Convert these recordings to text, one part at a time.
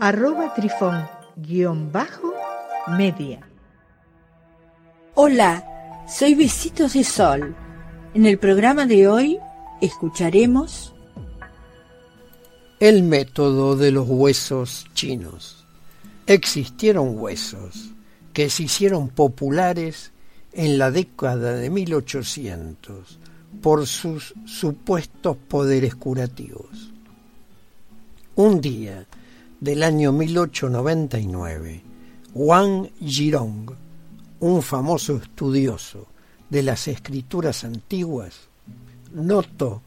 arroba trifón guion bajo media. Hola, soy Besitos de Sol. En el programa de hoy escucharemos el método de los huesos chinos. Existieron huesos que se hicieron populares en la década de 1800 por sus supuestos poderes curativos. Un día, del año 1899, Wang Jirong, un famoso estudioso de las escrituras antiguas, notó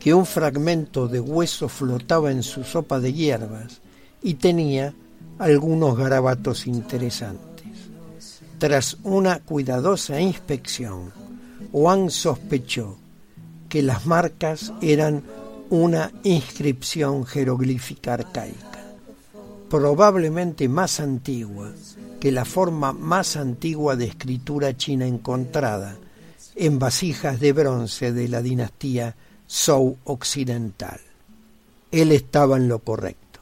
que un fragmento de hueso flotaba en su sopa de hierbas y tenía algunos garabatos interesantes. Tras una cuidadosa inspección, Wang sospechó que las marcas eran una inscripción jeroglífica arcaica probablemente más antigua que la forma más antigua de escritura china encontrada en vasijas de bronce de la dinastía Zhou occidental. Él estaba en lo correcto.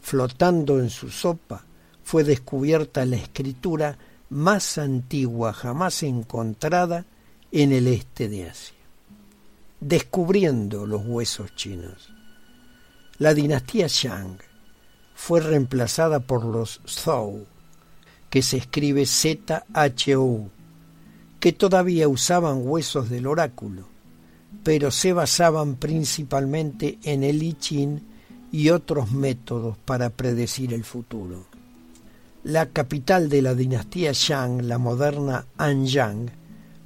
Flotando en su sopa fue descubierta la escritura más antigua jamás encontrada en el este de Asia. Descubriendo los huesos chinos. La dinastía Shang fue reemplazada por los Zhou, que se escribe Z-H-U, que todavía usaban huesos del oráculo, pero se basaban principalmente en el I Ching y otros métodos para predecir el futuro. La capital de la dinastía Shang, la moderna Anyang,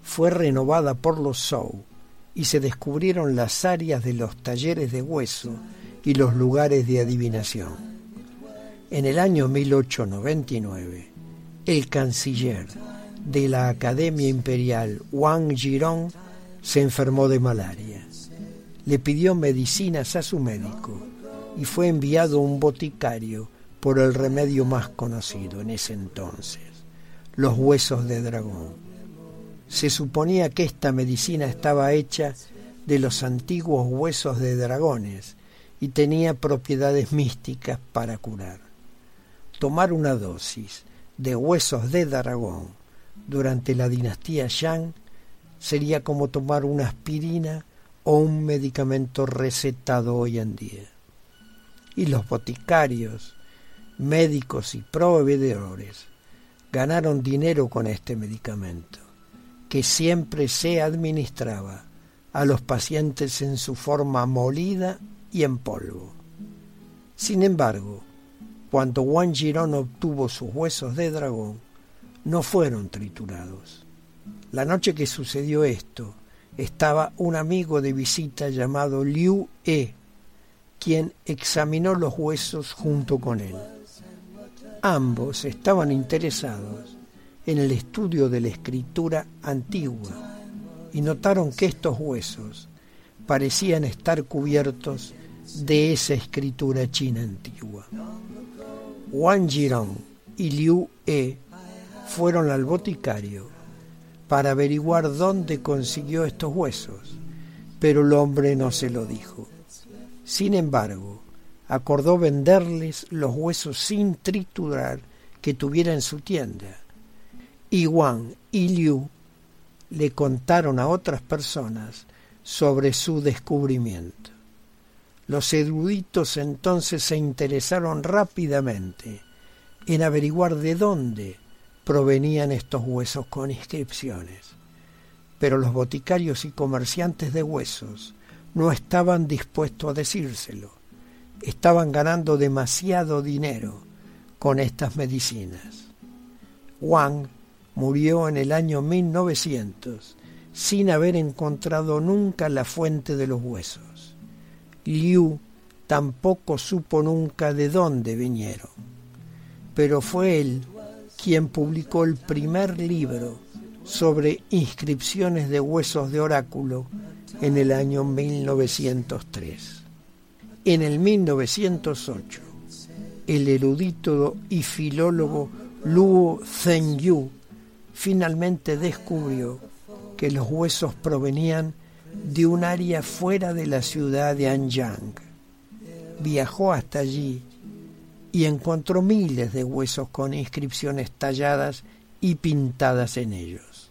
fue renovada por los Zhou y se descubrieron las áreas de los talleres de hueso y los lugares de adivinación. En el año 1899, el canciller de la Academia Imperial Wang Jirong se enfermó de malaria. Le pidió medicinas a su médico y fue enviado un boticario por el remedio más conocido en ese entonces, los huesos de dragón. Se suponía que esta medicina estaba hecha de los antiguos huesos de dragones y tenía propiedades místicas para curar tomar una dosis de huesos de dragón durante la dinastía Shang sería como tomar una aspirina o un medicamento recetado hoy en día. Y los boticarios, médicos y proveedores ganaron dinero con este medicamento, que siempre se administraba a los pacientes en su forma molida y en polvo. Sin embargo, cuando Juan Girón obtuvo sus huesos de dragón, no fueron triturados. La noche que sucedió esto, estaba un amigo de visita llamado Liu E, quien examinó los huesos junto con él. Ambos estaban interesados en el estudio de la escritura antigua y notaron que estos huesos parecían estar cubiertos de esa escritura china antigua. Wang Jirong y Liu E fueron al boticario para averiguar dónde consiguió estos huesos, pero el hombre no se lo dijo. Sin embargo, acordó venderles los huesos sin triturar que tuviera en su tienda. Y Wang y Liu le contaron a otras personas sobre su descubrimiento. Los eruditos entonces se interesaron rápidamente en averiguar de dónde provenían estos huesos con inscripciones. Pero los boticarios y comerciantes de huesos no estaban dispuestos a decírselo. Estaban ganando demasiado dinero con estas medicinas. Wang murió en el año 1900 sin haber encontrado nunca la fuente de los huesos. Liu tampoco supo nunca de dónde vinieron. pero fue él quien publicó el primer libro sobre inscripciones de huesos de oráculo en el año 1903. En el 1908, el erudito y filólogo Luo Zhenyu finalmente descubrió que los huesos provenían de un área fuera de la ciudad de Anyang. Viajó hasta allí y encontró miles de huesos con inscripciones talladas y pintadas en ellos.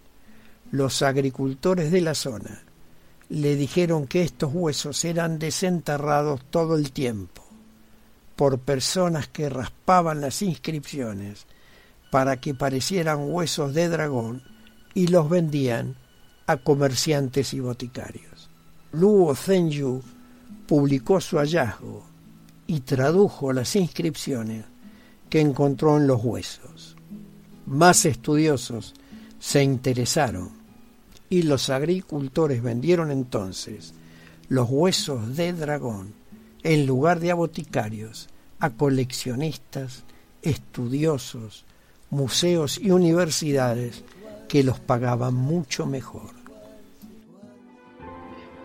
Los agricultores de la zona le dijeron que estos huesos eran desenterrados todo el tiempo por personas que raspaban las inscripciones para que parecieran huesos de dragón y los vendían a comerciantes y boticarios. Luo Zhenyu publicó su hallazgo y tradujo las inscripciones que encontró en los huesos. Más estudiosos se interesaron y los agricultores vendieron entonces los huesos de dragón en lugar de a boticarios a coleccionistas, estudiosos, museos y universidades que los pagaban mucho mejor.